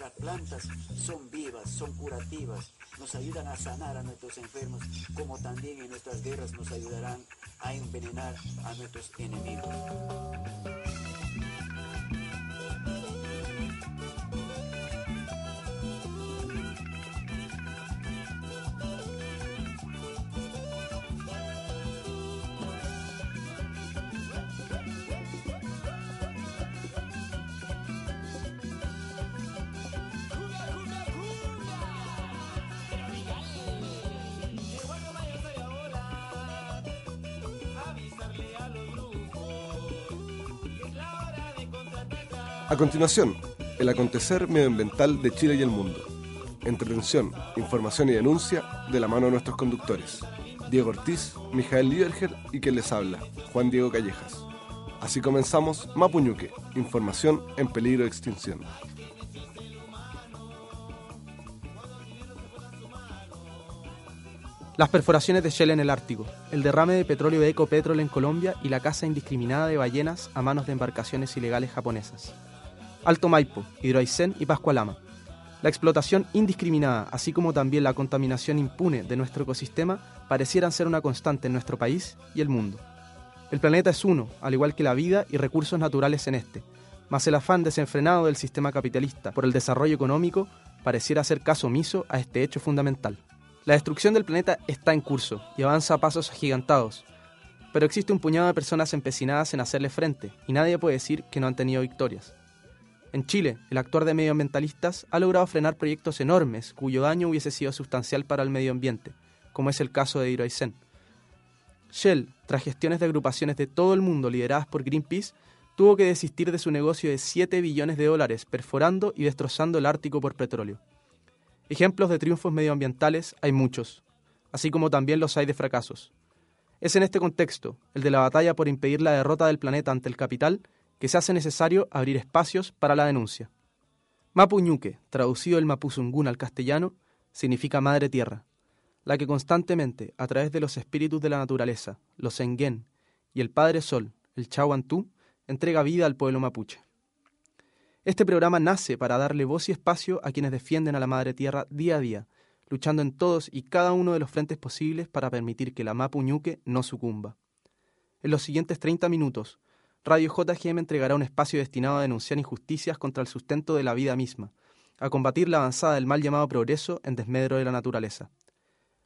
nuestras plantas son vivas, son curativas, nos ayudan a sanar a nuestros enfermos, como también en nuestras guerras nos ayudarán a envenenar a nuestros enemigos. Continuación, el acontecer medioambiental de Chile y el mundo. Entretención, información y denuncia de la mano de nuestros conductores. Diego Ortiz, Mijael Liderger y quien les habla, Juan Diego Callejas. Así comenzamos Mapuñuque, información en peligro de extinción. Las perforaciones de Shell en el Ártico, el derrame de petróleo de Ecopetrol en Colombia y la caza indiscriminada de ballenas a manos de embarcaciones ilegales japonesas. Alto Maipo, Hidroaicén y Pascualama. La explotación indiscriminada, así como también la contaminación impune de nuestro ecosistema, parecieran ser una constante en nuestro país y el mundo. El planeta es uno, al igual que la vida y recursos naturales en este, mas el afán desenfrenado del sistema capitalista por el desarrollo económico pareciera hacer caso omiso a este hecho fundamental. La destrucción del planeta está en curso y avanza a pasos agigantados, pero existe un puñado de personas empecinadas en hacerle frente y nadie puede decir que no han tenido victorias. En Chile, el actuar de medioambientalistas ha logrado frenar proyectos enormes cuyo daño hubiese sido sustancial para el medio ambiente, como es el caso de Hidroaicén. Shell, tras gestiones de agrupaciones de todo el mundo lideradas por Greenpeace, tuvo que desistir de su negocio de 7 billones de dólares perforando y destrozando el Ártico por petróleo. Ejemplos de triunfos medioambientales hay muchos, así como también los hay de fracasos. Es en este contexto, el de la batalla por impedir la derrota del planeta ante el capital, que se hace necesario abrir espacios para la denuncia. Mapuñuque, traducido del mapuzungún al castellano, significa madre tierra, la que constantemente, a través de los espíritus de la naturaleza, los enguén y el Padre Sol, el Chahuantú, entrega vida al pueblo mapuche. Este programa nace para darle voz y espacio a quienes defienden a la madre tierra día a día, luchando en todos y cada uno de los frentes posibles para permitir que la Mapuñuque no sucumba. En los siguientes 30 minutos, Radio JGM entregará un espacio destinado a denunciar injusticias contra el sustento de la vida misma, a combatir la avanzada del mal llamado progreso en desmedro de la naturaleza.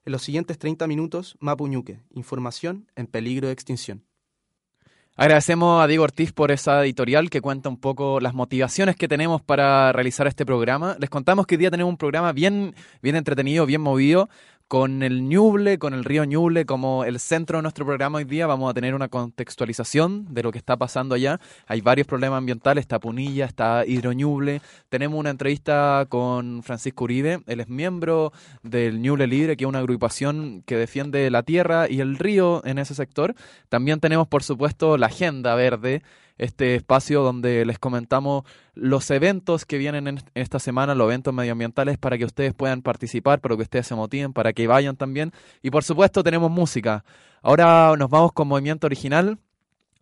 En los siguientes 30 minutos, Mapuñuque, información en peligro de extinción. Agradecemos a Diego Ortiz por esa editorial que cuenta un poco las motivaciones que tenemos para realizar este programa. Les contamos que hoy día tenemos un programa bien, bien entretenido, bien movido con el Ñuble, con el río Ñuble como el centro de nuestro programa hoy día, vamos a tener una contextualización de lo que está pasando allá. Hay varios problemas ambientales, está Punilla, está Hidroñuble. Tenemos una entrevista con Francisco Uribe, él es miembro del Ñuble Libre, que es una agrupación que defiende la tierra y el río en ese sector. También tenemos, por supuesto, la Agenda Verde, este espacio donde les comentamos los eventos que vienen en esta semana, los eventos medioambientales, para que ustedes puedan participar, para que ustedes se motiven, para que vayan también. Y por supuesto tenemos música. Ahora nos vamos con movimiento original,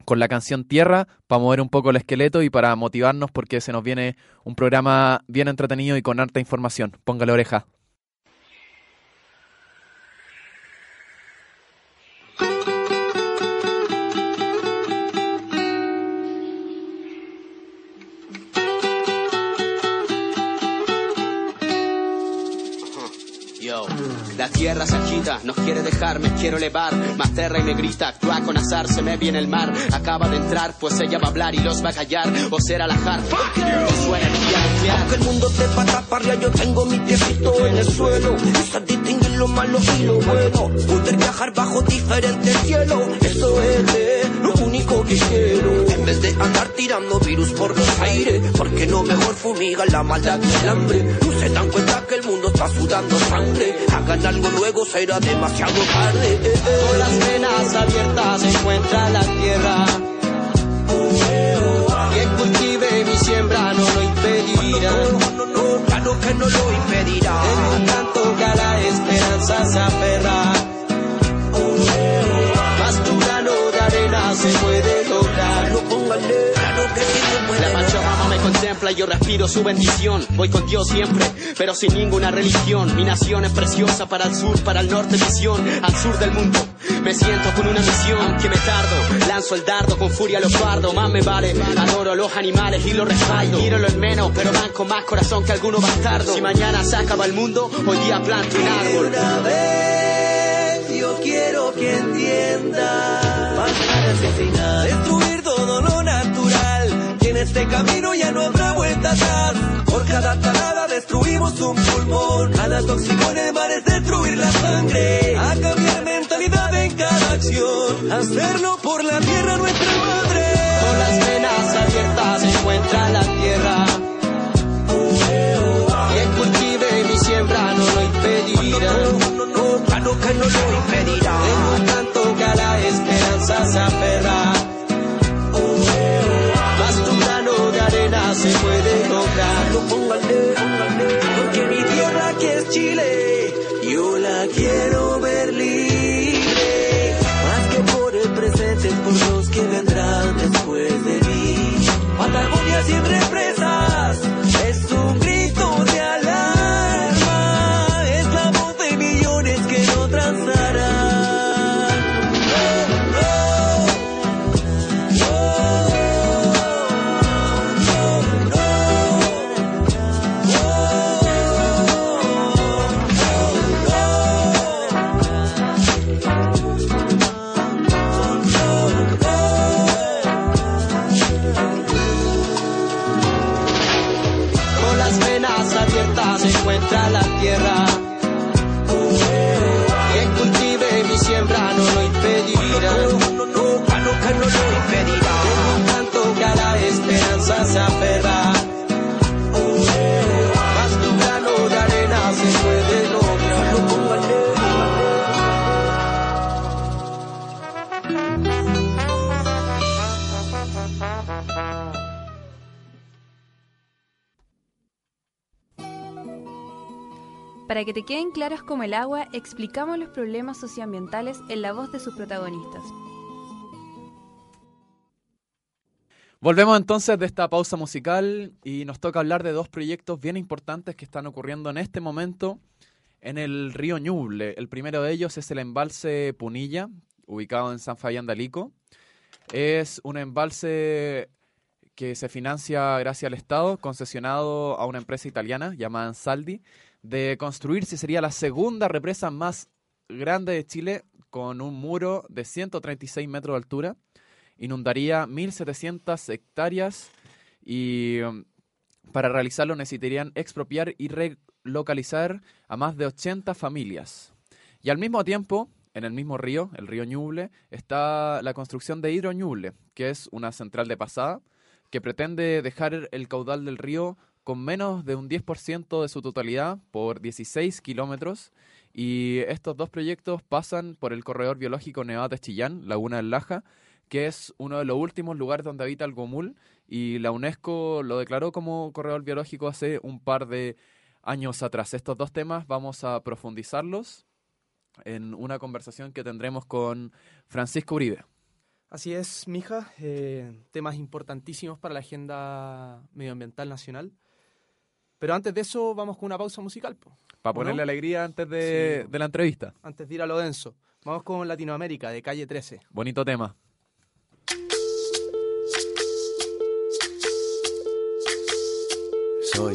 con la canción Tierra, para mover un poco el esqueleto y para motivarnos porque se nos viene un programa bien entretenido y con harta información. Póngale oreja. La tierra se agita, no quiere dejarme, quiero elevar. Más tierra y me grita, actúa con azar, se me viene el mar. Acaba de entrar, pues ella va a hablar y los va a callar. O será la hard, fuck you. Su energía nuclear. Aunque el mundo te pata parria, yo tengo mi piecito en el suelo. Esa distinguir lo malo y lo bueno. Poder viajar bajo diferentes cielos. Eso es de lo único que quiero. En vez de andar tirando virus por los aires, porque no mejor fumiga la maldad y el hambre. No se dan cuenta que el mundo está sudando sangre. Hagan algo luego será demasiado tarde. Con las venas abiertas se encuentra la tierra. Que cultive mi siembra no lo impedirá. No, no, no, claro que no lo impedirá. En tanto que a la esperanza se aferra. Más tu grano de arena se puede lograr. No contempla yo respiro su bendición. Voy con Dios siempre, pero sin ninguna religión. Mi nación es preciosa para el sur, para el norte visión, al sur del mundo. Me siento con una misión que me tardo, lanzo el dardo con furia lo pardo, más me vale. Adoro los animales y los respaldo. Quiero lo menos, pero van con más corazón que algunos bastardos. Si mañana se acaba el mundo, hoy día planto un árbol. Una vez yo quiero que entienda Matar, asesinar, destruir todo lo natural en este camino ya no habrá vuelta atrás. Por cada talada destruimos un pulmón. Cada tóxico en el mar es destruir la sangre. A cambiar mentalidad en cada acción. Hacerlo por la tierra nuestra madre. Con las venas abiertas se encuentra la tierra. Quien cultive mi siembra no lo impedirá. No, no, no, claro que no lo impedirá Para que te queden claros como el agua, explicamos los problemas socioambientales en la voz de sus protagonistas. Volvemos entonces de esta pausa musical y nos toca hablar de dos proyectos bien importantes que están ocurriendo en este momento en el río Ñuble. El primero de ellos es el embalse Punilla, ubicado en San Fabián de Alico. Es un embalse que se financia gracias al Estado, concesionado a una empresa italiana llamada Ansaldi, de construirse sería la segunda represa más grande de Chile con un muro de 136 metros de altura inundaría 1.700 hectáreas y um, para realizarlo necesitarían expropiar y relocalizar a más de 80 familias. Y al mismo tiempo, en el mismo río, el río Ñuble, está la construcción de Hidro Ñuble, que es una central de pasada que pretende dejar el caudal del río con menos de un 10% de su totalidad por 16 kilómetros. Y estos dos proyectos pasan por el corredor biológico Nevada-Chillán, Laguna del Laja, que es uno de los últimos lugares donde habita el gomul y la UNESCO lo declaró como corredor biológico hace un par de años atrás. Estos dos temas vamos a profundizarlos en una conversación que tendremos con Francisco Uribe. Así es, mija, eh, temas importantísimos para la agenda medioambiental nacional. Pero antes de eso, vamos con una pausa musical. po. Para ¿O ponerle no? alegría antes de, Sí. de la entrevista. Antes de ir a lo denso. Vamos con Latinoamérica, de calle 13. Bonito tema. Soy,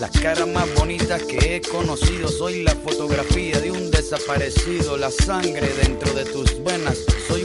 Las caras más bonitas que he conocido, soy la fotografía de un desaparecido, la sangre dentro de tus venas. Soy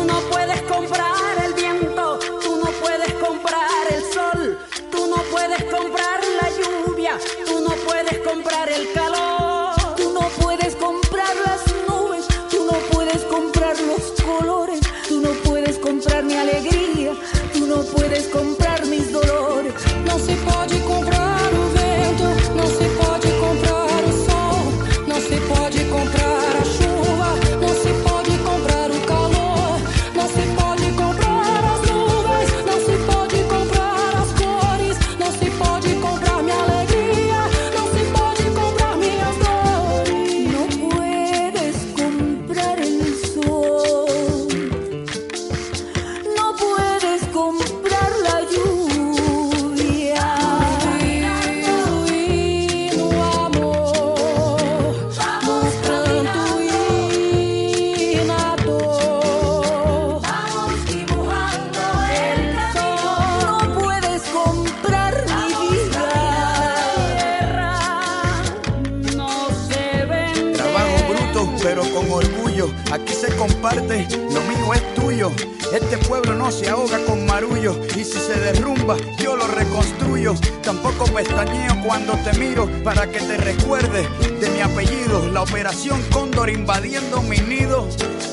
Pero con orgullo. Aquí se comparte, lo mío es tuyo. Este pueblo no se ahoga con marullo. Y si se derrumba, yo lo reconstruyo. Tampoco pestañeo cuando te miro para que te recuerdes de mi apellido. La operación Cóndor invadiendo mi nido.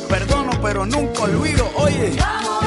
Perdono, pero nunca olvido. Oye. Vamos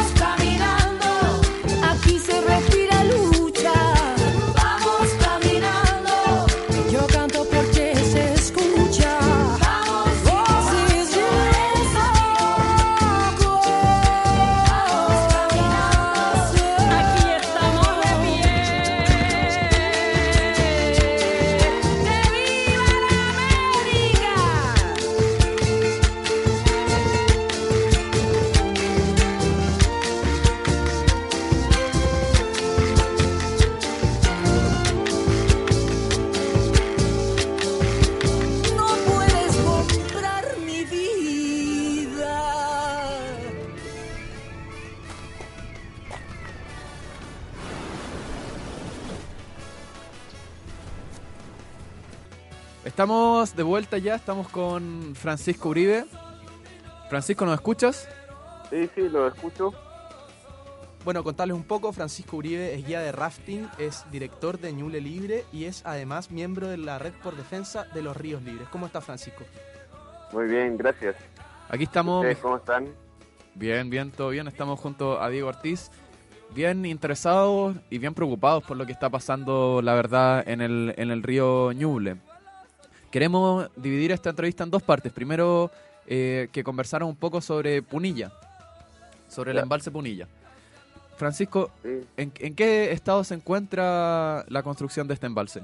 Estamos de vuelta ya, estamos con Francisco Uribe. Francisco, ¿nos escuchas? Sí, sí, lo escucho. Bueno, contarles un poco, Francisco Uribe es guía de rafting, es director de Ñuble Libre y es además miembro de la Red por Defensa de los Ríos Libres. ¿Cómo está Francisco? Muy bien, gracias. Aquí estamos. ¿Ustedes cómo están? Bien, bien, todo bien. Estamos junto a Diego Ortiz. Bien interesados y bien preocupados por lo que está pasando, la verdad, en el, en el río Ñuble. Queremos dividir esta entrevista en dos partes. Primero, eh, que conversaron un poco sobre Punilla, sobre el embalse Punilla. Francisco, Sí. ¿en, en qué estado se encuentra la construcción de este embalse?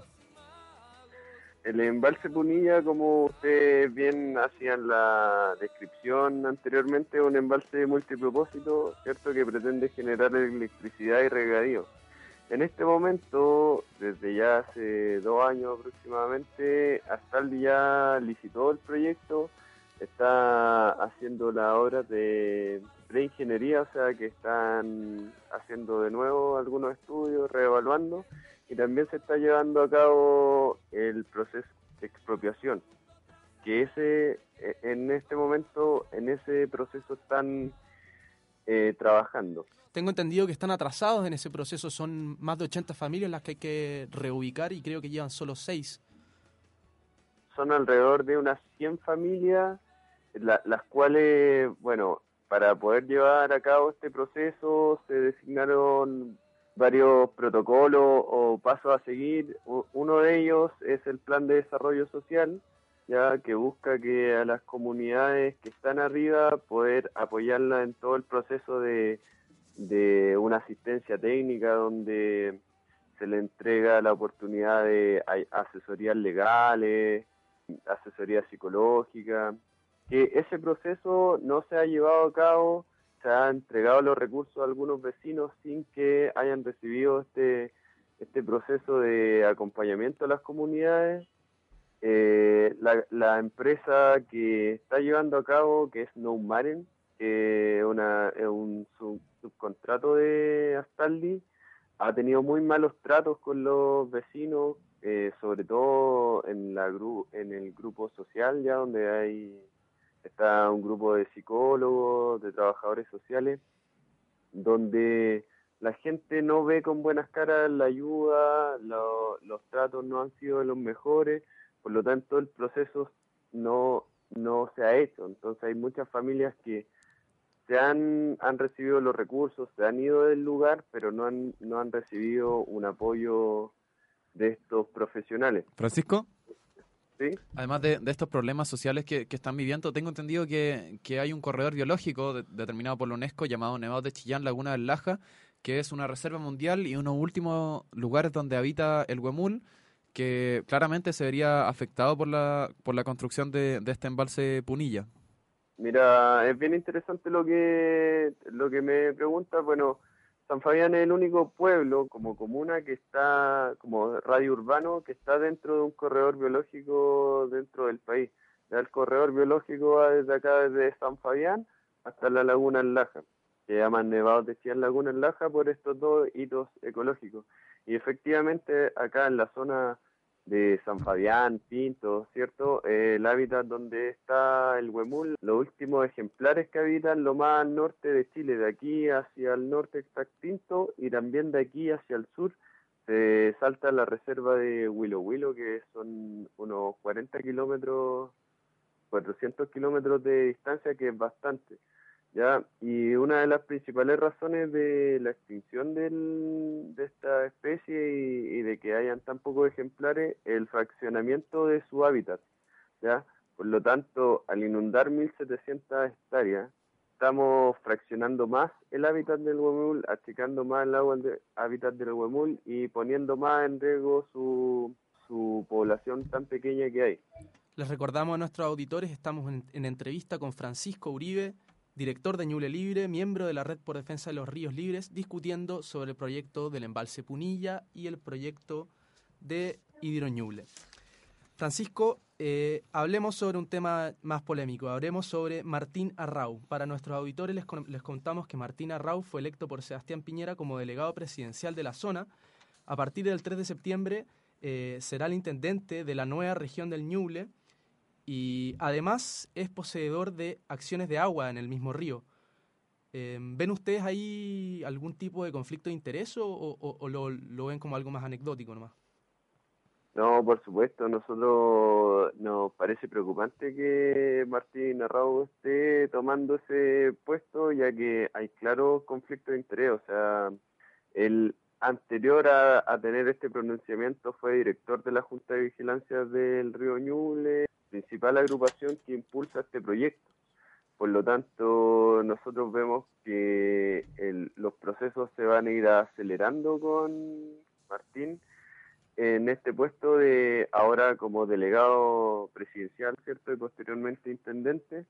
El embalse Punilla, como ustedes bien hacían la descripción anteriormente, es un embalse multipropósito, ¿cierto? Que pretende generar electricidad y regadío. En este momento, desde ya hace dos años aproximadamente, Astaldi ya licitó el proyecto, está haciendo las obras de preingeniería, o sea que están haciendo de nuevo algunos estudios, reevaluando, y también se está llevando a cabo el proceso de expropiación, que ese eh, en este momento, en ese proceso están eh, trabajando. Tengo entendido que están atrasados en ese proceso, son más de 80 familias las que hay que reubicar y creo que llevan solo 6. son alrededor de unas 100 familias, la- las cuales, bueno, para poder llevar a cabo este proceso se designaron varios protocolos o pasos a seguir. Uno de ellos es el plan de desarrollo social, ya que busca que a las comunidades que están arriba poder apoyarlas en todo el proceso de, de una asistencia técnica donde se le entrega la oportunidad de asesorías legales, asesoría psicológica, que ese proceso no se ha llevado a cabo, se han entregado los recursos a algunos vecinos sin que hayan recibido este, este proceso de acompañamiento a las comunidades. Eh, la, la empresa que está llevando a cabo, que es Noumaren, que es un sub- subcontrato de Astaldi, ha tenido muy malos tratos con los vecinos, eh, sobre todo en, la en el grupo social, ya donde hay está un grupo de psicólogos, de trabajadores sociales, donde la gente no ve con buenas caras la ayuda, lo- los tratos no han sido los mejores, por lo tanto el proceso no, no se ha hecho. Entonces hay muchas familias que se han, han recibido los recursos, se han ido del lugar, pero no han, no han recibido un apoyo de estos profesionales. Francisco, ¿sí? además de, de estos problemas sociales que, que están viviendo, tengo entendido que, que hay un corredor biológico de- determinado por la UNESCO llamado Nevado de Chillán, Laguna del Laja, que es una reserva mundial y uno de los últimos lugares donde habita el huemul, que claramente se vería afectado por la, por la construcción de, este embalse Punilla. Mira, es bien interesante lo que lo que me preguntas. Bueno, San Fabián es el único pueblo como comuna que está, como radio urbano, que está dentro de un corredor biológico dentro del país. El corredor biológico va desde acá, desde San Fabián hasta la Laguna en Laja, que llaman Nevados de Laguna en Laja por estos dos hitos ecológicos. Y efectivamente acá en la zona de San Fabián, Pinto, ¿cierto? Eh, el hábitat donde está el huemul, los últimos ejemplares que habitan lo más norte de Chile, de aquí hacia el norte está Pinto y también de aquí hacia el sur se salta la reserva de Willow Willow, que son unos 40 kilómetros, 400 kilómetros de distancia, que es bastante. ¿Ya? Y una de las principales razones de la extinción del, de esta especie y, de que hayan tan pocos ejemplares es el fraccionamiento de su hábitat. ¿ya? Por lo tanto, al inundar 1.700 hectáreas, estamos fraccionando más el hábitat del huemul, achicando más el agua del hábitat del huemul y poniendo más en riesgo su, su población tan pequeña que hay. Les recordamos a nuestros auditores, estamos en, en entrevista con Francisco Uribe, director de Ñuble Libre, miembro de la Red por Defensa de los Ríos Libres, discutiendo sobre el proyecto del embalse Punilla y el proyecto de Hidroñuble. Francisco, eh, hablemos sobre un tema más polémico, hablemos sobre Martín Arrau. Para nuestros auditores les, les contamos que Martín Arrau fue electo por Sebastián Piñera como delegado presidencial de la zona. A partir del 3 de septiembre eh, será el intendente de la nueva región del Ñuble y además es poseedor de acciones de agua en el mismo río. Eh, ¿Ven ustedes ahí algún tipo de conflicto de interés o, lo, ven como algo más anecdótico nomás? No, por supuesto, nosotros nos parece preocupante que Martín Arrau esté tomando ese puesto, ya que hay claro conflicto de interés. O sea, el anterior a, a tener este pronunciamiento fue director de la Junta de Vigilancia del Río Ñuble, principal agrupación que impulsa este proyecto. Por lo tanto, nosotros vemos que el- los procesos se van a ir acelerando con Martín en este puesto de ahora como delegado presidencial, ¿cierto? Y posteriormente intendente.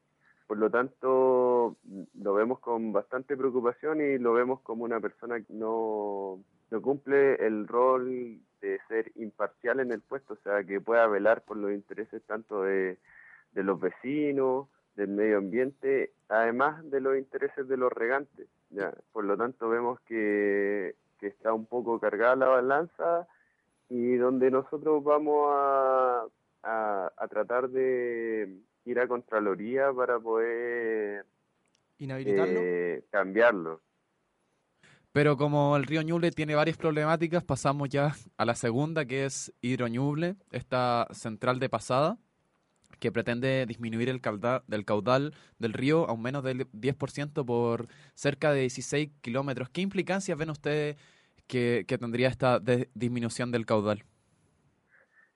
Por lo tanto, lo vemos con bastante preocupación y lo vemos como una persona que no, no cumple el rol de ser imparcial en el puesto, o sea, que pueda velar por los intereses tanto de, de los vecinos, del medio ambiente, además de los intereses de los regantes. ¿ya? Por lo tanto, vemos que, que está un poco cargada la balanza y donde nosotros vamos a, a, a tratar de ir a Contraloría para poder Inhabilitarlo. eh, cambiarlo. Pero como el río Ñuble tiene varias problemáticas, pasamos ya a la segunda, que es Hidro Ñuble, esta central de pasada, que pretende disminuir el caudal, del caudal del río a un menos del 10% por cerca de 16 kilómetros. ¿Qué implicancias ven ustedes que, tendría esta disminución del caudal?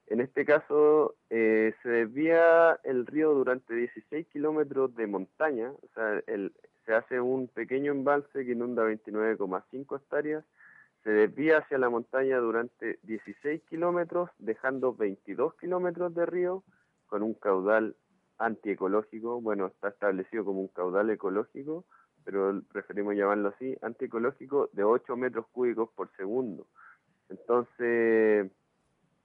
En este caso, eh, se desvía el río durante 16 kilómetros de montaña, o sea, el- se hace un pequeño embalse que inunda 29,5 hectáreas, se desvía hacia la montaña durante 16 kilómetros, dejando 22 kilómetros de río con un caudal antiecológico, bueno, está establecido como un caudal ecológico, pero preferimos llamarlo así, antiecológico de 8 metros cúbicos por segundo. Entonces,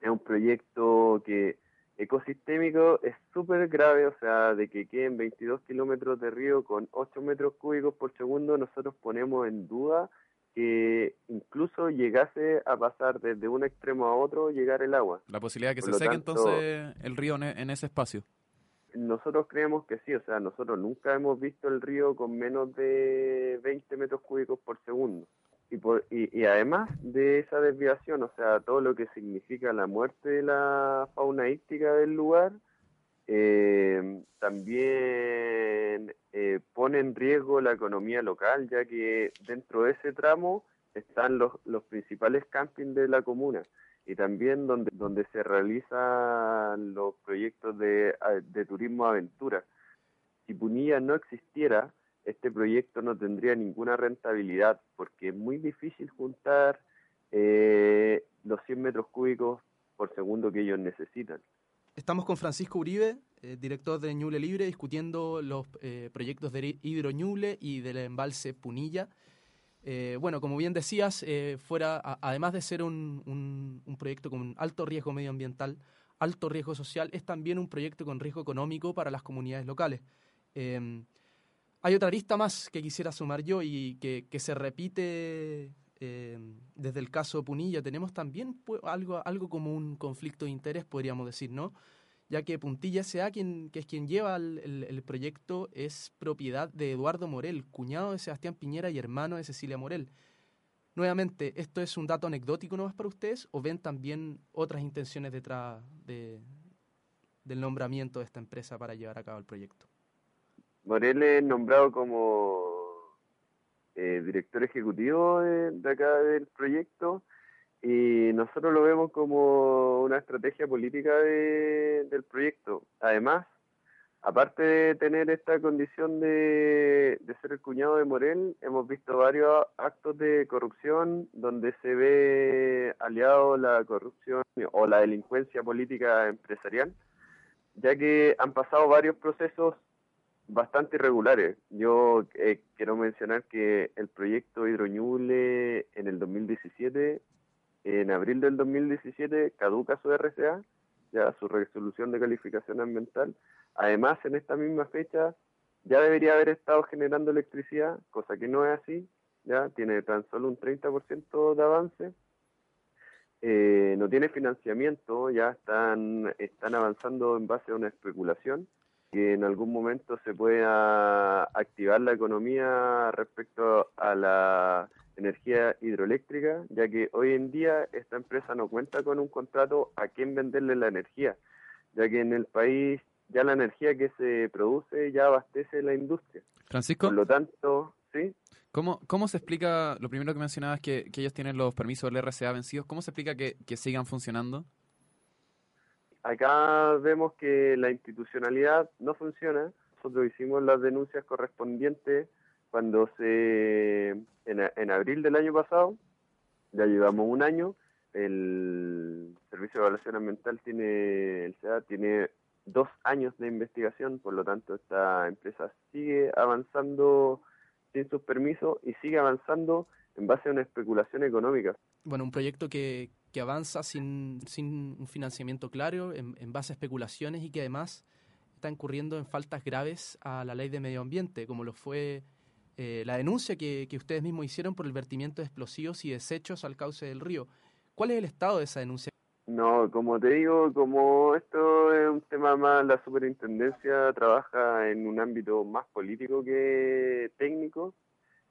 es un proyecto que ecosistémico es súper grave, o sea, de que queden 22 kilómetros de río con 8 metros cúbicos por segundo, nosotros ponemos en duda que incluso llegase a pasar desde un extremo a otro, llegar el agua. La posibilidad de que Por se seque tanto, entonces el río e- en ese espacio. Nosotros creemos que sí, o sea, nosotros nunca hemos visto el río con menos de 20 metros cúbicos por segundo. Y, por, y, además de esa desviación, o sea, todo lo que significa la muerte de la fauna íctica del lugar, eh, también eh, pone en riesgo la economía local, ya que dentro de ese tramo están los, los principales campings de la comuna y también donde, donde se realizan los proyectos de, de turismo aventura. Si Punilla no existiera, este proyecto no tendría ninguna rentabilidad porque es muy difícil juntar eh, los 100 metros cúbicos por segundo que ellos necesitan. Estamos con Francisco Uribe, eh, director de Ñuble Libre, discutiendo los eh, proyectos de Hidro Ñuble y del embalse Punilla. Bueno, como bien decías, fuera, además de ser un, proyecto con alto riesgo medioambiental, alto riesgo social, es también un proyecto con riesgo económico para las comunidades locales. Hay otra lista más que quisiera sumar yo y que, se repite eh, desde el caso Punilla. Tenemos también pues, algo, algo como un conflicto de interés, podríamos decir, ¿no? ya que Puntilla S.A., quien, que es quien lleva el, proyecto, es propiedad de Eduardo Morel, cuñado de Sebastián Piñera y hermano de Cecilia Morel. Nuevamente, ¿esto es un dato anecdótico nomás para ustedes o ven también otras intenciones detrás de, del nombramiento de esta empresa para llevar a cabo el proyecto? Morel es nombrado como eh, director ejecutivo de, acá del proyecto y nosotros lo vemos como una estrategia política de, del proyecto. Además, aparte de tener esta condición de, de, ser el cuñado de Morel, hemos visto varios actos de corrupción donde se ve aliado la corrupción o la delincuencia política empresarial, ya que han pasado varios procesos bastante irregulares. Yo eh, quiero mencionar que el proyecto Hidroñuble en el 2017 en abril del 2017 caduca su RCA, ya su resolución de calificación ambiental. Además, en esta misma fecha ya debería haber estado generando electricidad, cosa que no es así, ya tiene tan solo un 30% de avance. Eh, no tiene financiamiento, ya están, están avanzando en base a una especulación que en algún momento se pueda activar la economía respecto a la energía hidroeléctrica, ya que hoy en día esta empresa no cuenta con un contrato a quién venderle la energía, ya que en el país ya la energía que se produce ya abastece la industria. Francisco. Por lo tanto, ¿sí? ¿Cómo, ¿Cómo se explica, lo primero que mencionabas que, que ellos tienen los permisos del RCA vencidos, ¿cómo se explica que, que sigan funcionando? Acá vemos que la institucionalidad no funciona, nosotros hicimos las denuncias correspondientes cuando se, en, en abril del año pasado, ya llevamos un año, el Servicio de Evaluación Ambiental tiene, el SEA tiene dos años de investigación, por lo tanto esta empresa sigue avanzando sin sus permisos y sigue avanzando en base a una especulación económica. Bueno, un proyecto que, que avanza sin, sin un financiamiento claro, en, en base a especulaciones y que además está incurriendo en faltas graves a la ley de medio ambiente, como lo fue eh, la denuncia que, que ustedes mismos hicieron por el vertimiento de explosivos y desechos al cauce del río. ¿Cuál es el estado de esa denuncia? No, como te digo, como esto es un tema más, la superintendencia trabaja en un ámbito más político que técnico,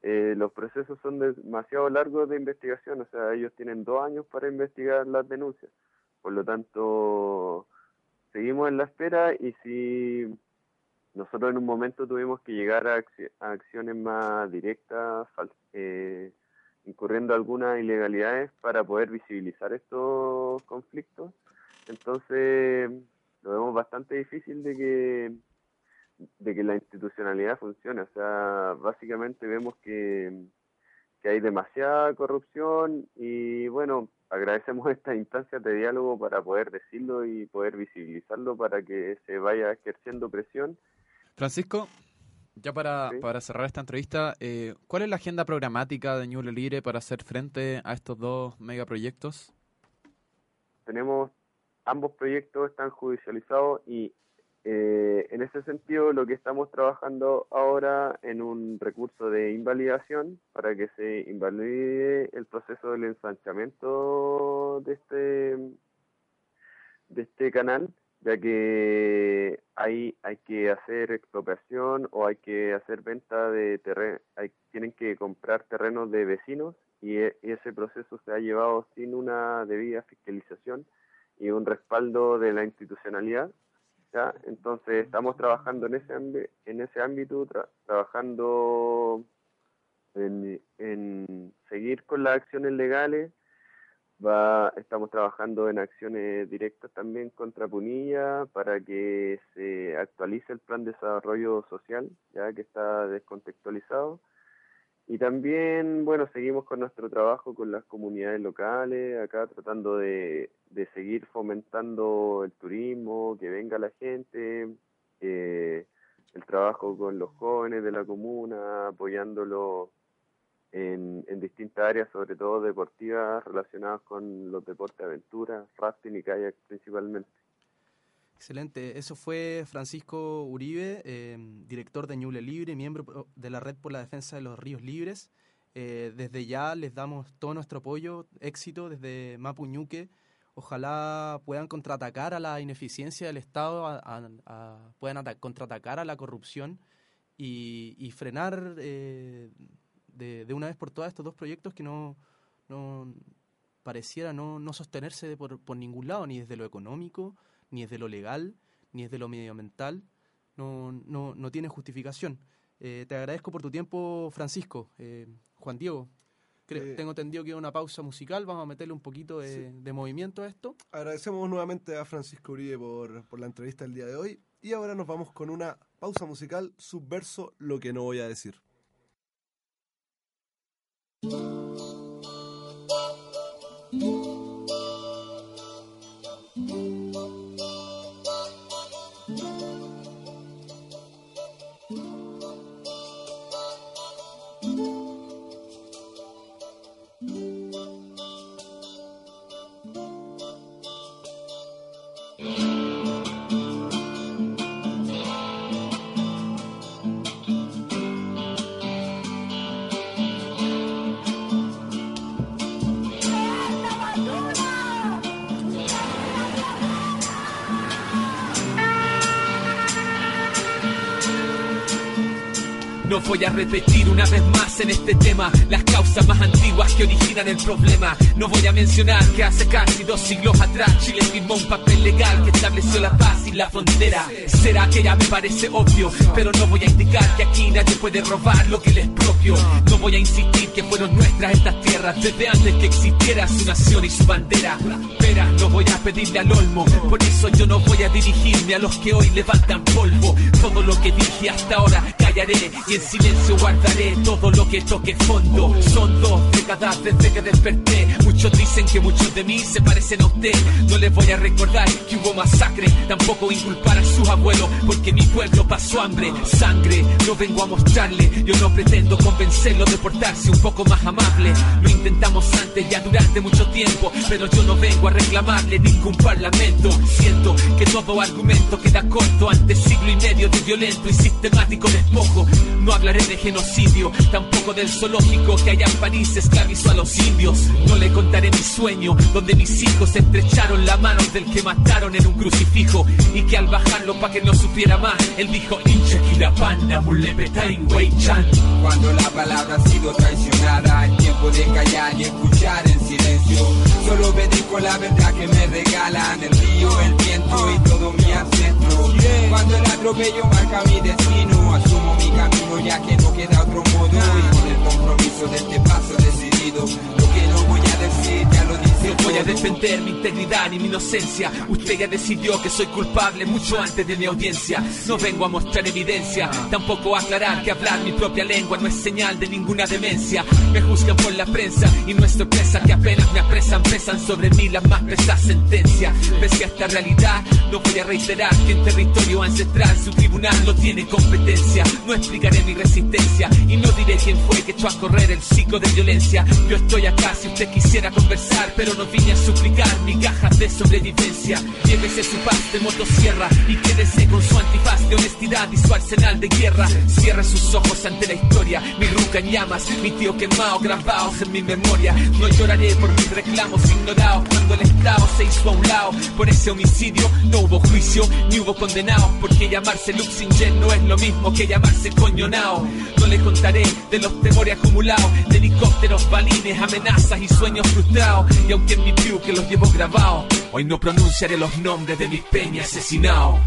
eh, los procesos son demasiado largos de investigación, o sea, ellos tienen dos años para investigar las denuncias. Por lo tanto, seguimos en la espera y si nosotros en un momento tuvimos que llegar a, acciones más directas, eh, incurriendo algunas ilegalidades para poder visibilizar estos conflictos. Entonces, lo vemos bastante difícil de que de que la institucionalidad funcione. O sea, básicamente vemos que, que hay demasiada corrupción y bueno, agradecemos estas instancias de diálogo para poder decirlo y poder visibilizarlo para que se vaya ejerciendo presión. Francisco, ya para, para cerrar esta entrevista, eh, ¿cuál es la agenda programática de Ñuble Libre para hacer frente a estos dos megaproyectos? Tenemos, ambos proyectos están judicializados y eh, en ese sentido lo que estamos trabajando ahora en un recurso de invalidación para que se invalide el proceso del ensanchamiento de este, de este canal ya que ahí hay que hacer expropiación o hay que hacer venta de terreno, tienen que comprar terrenos de vecinos e, y, ese proceso se ha llevado sin una debida fiscalización y un respaldo de la institucionalidad. Entonces estamos trabajando en ese, en ese ámbito, tra trabajando en, seguir con las acciones legales estamos trabajando en acciones directas también contra Punilla para que se actualice el plan de desarrollo social, ya que está descontextualizado. Y también, bueno, seguimos con nuestro trabajo con las comunidades locales, acá tratando de, de seguir fomentando el turismo, que venga la gente, eh, el trabajo con los jóvenes de la comuna, apoyándolo en, en, distintas áreas, sobre todo deportivas, relacionadas con los deportes de aventura, rafting y kayak principalmente. Excelente. Eso fue Francisco Uribe, eh, director de Ñuble Libre, miembro de la Red por la Defensa de los Ríos Libres. Eh, desde ya les damos todo nuestro apoyo, éxito desde Mapuñuque. Ojalá puedan contraatacar a la ineficiencia del Estado, a, a, a, puedan contraatacar a la corrupción y, y frenar eh, de, de, una vez por todas estos dos proyectos que no, no pareciera no, no sostenerse por, por, ningún lado, ni desde lo económico, ni desde lo legal, ni desde lo medioambiental, no, no, no tiene justificación. Eh, te agradezco por tu tiempo, Francisco. Eh, Juan Diego, creo, eh, tengo entendido que es una pausa musical, vamos a meterle un poquito de, sí. de, movimiento a esto. Agradecemos nuevamente a Francisco Uribe por, por la entrevista del día de hoy y ahora nos vamos con una pausa musical, subverso lo que no voy a decir. No voy a repetir una vez más en este tema las causas más antiguas que originan el problema. No voy a mencionar que hace casi dos siglos atrás Chile firmó un papel legal que estableció la paz la frontera. Será que ya me parece obvio, pero no voy a indicar que aquí nadie puede robar lo que les propio. No voy a insistir que fueron nuestras estas tierras desde antes que existiera su nación y su bandera. Pero no voy a pedirle al olmo, por eso yo no voy a dirigirme a los que hoy levantan polvo. Todo lo que dije hasta ahora callaré y en silencio guardaré todo lo que toque fondo. Son dos décadas desde que desperté. Muchos dicen que muchos de mí se parecen a usted. No les voy a recordar que hubo masacre, tampoco inculpar a sus abuelos, porque mi pueblo pasó hambre, sangre. No vengo a mostrarle, yo no pretendo convencerlo de portarse un poco más amable. Lo intentamos antes ya durante mucho tiempo, pero yo no vengo a reclamarle ningún parlamento. Siento que todo argumento queda corto ante siglo y medio de violento y sistemático despojo. No hablaré de genocidio, tampoco del zoológico que allá en París esclavizó a los indios. No le contaré mi sueño, donde mis hijos estrecharon la mano del que mataron en un crucifijo y que al bajarlo pa' que no supiera más, él dijo hincha Kirapanda, Mulepetain, Chan. Cuando la palabra ha sido traicionada, de callar y escuchar en silencio. Solo con la verdad que me regalan el río, el viento y todo mi ancestro. Cuando el atropello marca mi destino, asumo mi camino ya que no queda otro modo. Y con el compromiso de este paso decidido, lo que no voy a decir. No voy a defender mi integridad ni mi inocencia. Usted ya decidió que soy culpable mucho antes de mi audiencia. No vengo a mostrar evidencia, tampoco a aclarar que hablar mi propia lengua no es señal de ninguna demencia. Me juzgan por la prensa y no es sorpresa que apenas me apresan, pesan sobre mí las más pesadas sentencias. Pese a esta realidad, no voy a reiterar que en territorio ancestral su tribunal no tiene competencia. No explicaré mi resistencia y no diré quién fue que echó a correr el ciclo de violencia. Yo estoy acá si usted quisiera conversar, pero no vine a suplicar mi caja de sobrevivencia. Llévese su paz de motosierra y quédese con su antifaz de honestidad y su arsenal de guerra. Cierre sus ojos ante la historia, mi ruca en llamas, mi tío quemado, grabados en mi memoria. No lloraré por mis reclamos ignorados cuando el Estado se hizo a un lado. Por ese homicidio no hubo juicio ni hubo condenados, porque llamarse Luxinger no es lo mismo que llamarse coñonao. No le contaré de los temores acumulados, de helicópteros, balines, amenazas y sueños frustrados. Y aunque en mi view que los llevo grabados, hoy no pronunciaré los nombres de mis peñas asesinados.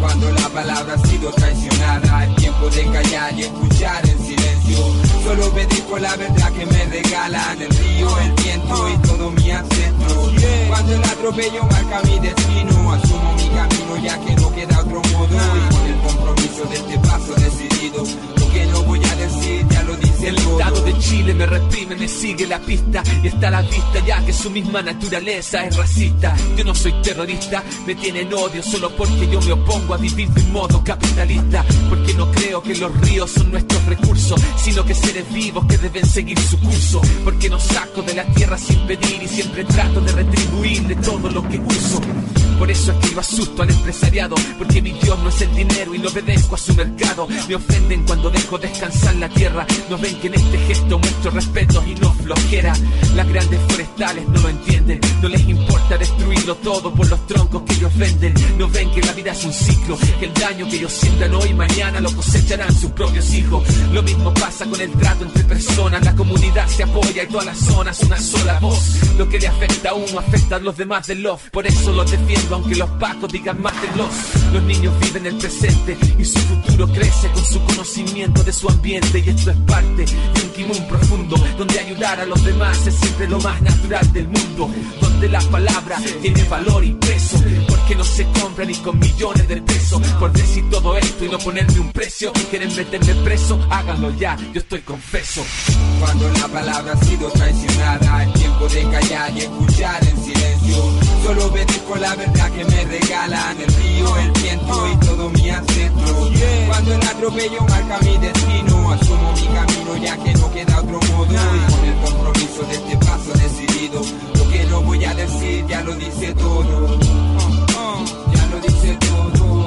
Cuando la palabra ha sido traicionada, es tiempo de callar y escuchar en silencio. Solo pedir por la verdad que me regalan el río, el viento y todo mi ancestro. Cuando el atropello marca mi destino, asumo mi camino ya que no queda otro modo. Y con el compromiso de este paso decidido, lo que no voy a decir ya lo dice El Estado de Chile me reprime, me sigue la pista y está a la vista ya que su misma naturaleza es racista. Yo no soy terrorista, me tienen odio solo porque yo me opongo a vivir de un modo capitalista. Porque no creo que los ríos son nuestros recursos, sino que seres vivos que deben seguir su curso. Porque no saco de la tierra sin pedir y siempre trato de retribuirle todo lo que uso. Por eso es que yo asusto al empresariado, porque mi Dios no es el dinero y no obedezco a su mercado. Me ofenden cuando dejo descansar la tierra. No ven que en este gesto muestro respeto y no flojera. Las grandes forestales no lo entienden, no les importa destruirlo todo por los troncos que ellos venden. No ven que la vida es un ciclo, que el daño que ellos sientan hoy mañana lo cosecharán sus propios hijos. Lo mismo pasa con el trato entre personas, la comunidad se apoya y todas las zonas una sola voz. Lo que le afecta a uno afecta a los demás del love, por eso los defiendo aunque los pacos digan mátenlos. Los niños viven el presente y su futuro crece con su conocimiento de su ambiente y esto es parte de un timón profundo donde ayudar a los demás es siempre lo más natural del mundo, donde la palabra tiene valor y peso, porque no se compra ni con millones de pesos por decir todo esto y no ponerme un precio. Quieren meterme preso, háganlo ya, yo estoy confeso. Cuando la palabra ha sido traicionada, es tiempo de callar y escuchar en silencio. Solo obedezco la verdad que me regalan el río, el viento y todo mi ancestro. Cuando el atropello marca mi destino, asumo mi camino ya que no queda otro modo. Y con el compromiso de este paso decidido, lo que no voy a decir ya lo dice todo. Ya lo dice todo.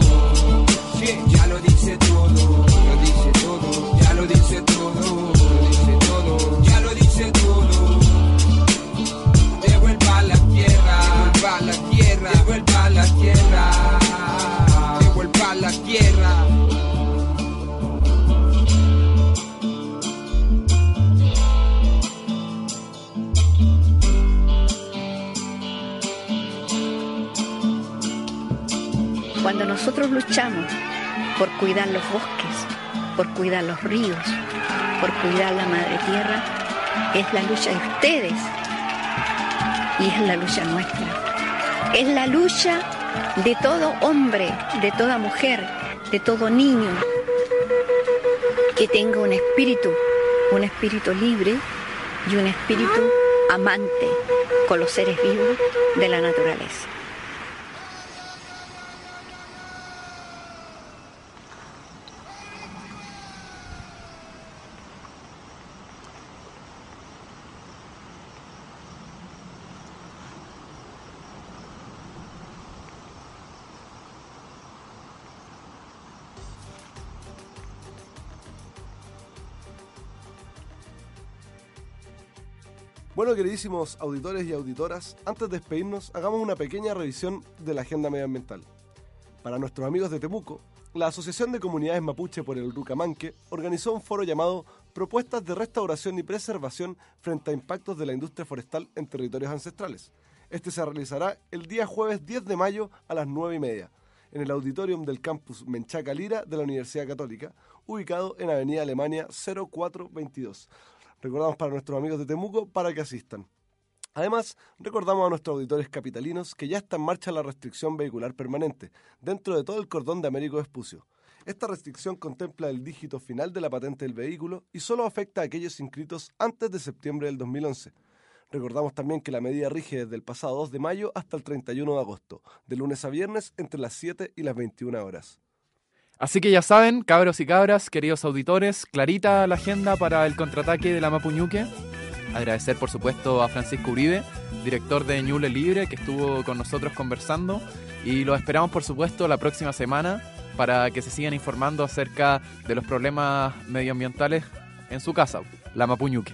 Ya lo dice todo. Lo dice todo. Ya lo dice todo. Nosotros luchamos por cuidar los bosques, por cuidar los ríos, por cuidar la madre tierra, es la lucha de ustedes y es la lucha nuestra. Es la lucha de todo hombre, de toda mujer, de todo niño que tenga un espíritu, un espíritu libre y un espíritu amante con los seres vivos de la naturaleza. Bueno, queridísimos auditores y auditoras, antes de despedirnos, hagamos una pequeña revisión de la agenda medioambiental. Para nuestros amigos de Temuco, la Asociación de Comunidades Mapuche por el Rucamanque organizó un foro llamado Propuestas de Restauración y Preservación frente a impactos de la industria forestal en territorios ancestrales. Este se realizará el día jueves 10 de mayo a las 9 y media, en el auditorium del campus Menchaca Lira de la Universidad Católica, ubicado en Avenida Alemania 0422. Recordamos para nuestros amigos de Temuco para que asistan. Además, recordamos a nuestros auditores capitalinos que ya está en marcha la restricción vehicular permanente dentro de todo el cordón de Américo Vespucio. Esta restricción contempla el dígito final de la patente del vehículo y solo afecta a aquellos inscritos antes de septiembre del 2011. Recordamos también que la medida rige desde el pasado 2 de mayo hasta el 31 de agosto, de lunes a viernes entre las 7 y las 21 horas. Así que ya saben, cabros y cabras, queridos auditores, clarita la agenda para el contraataque de la Mapuñuque. Agradecer, por supuesto, a Francisco Uribe, director de Ñuble Libre, que estuvo con nosotros conversando. Y lo esperamos, por supuesto, la próxima semana para que se sigan informando acerca de los problemas medioambientales en su casa, la Mapuñuque.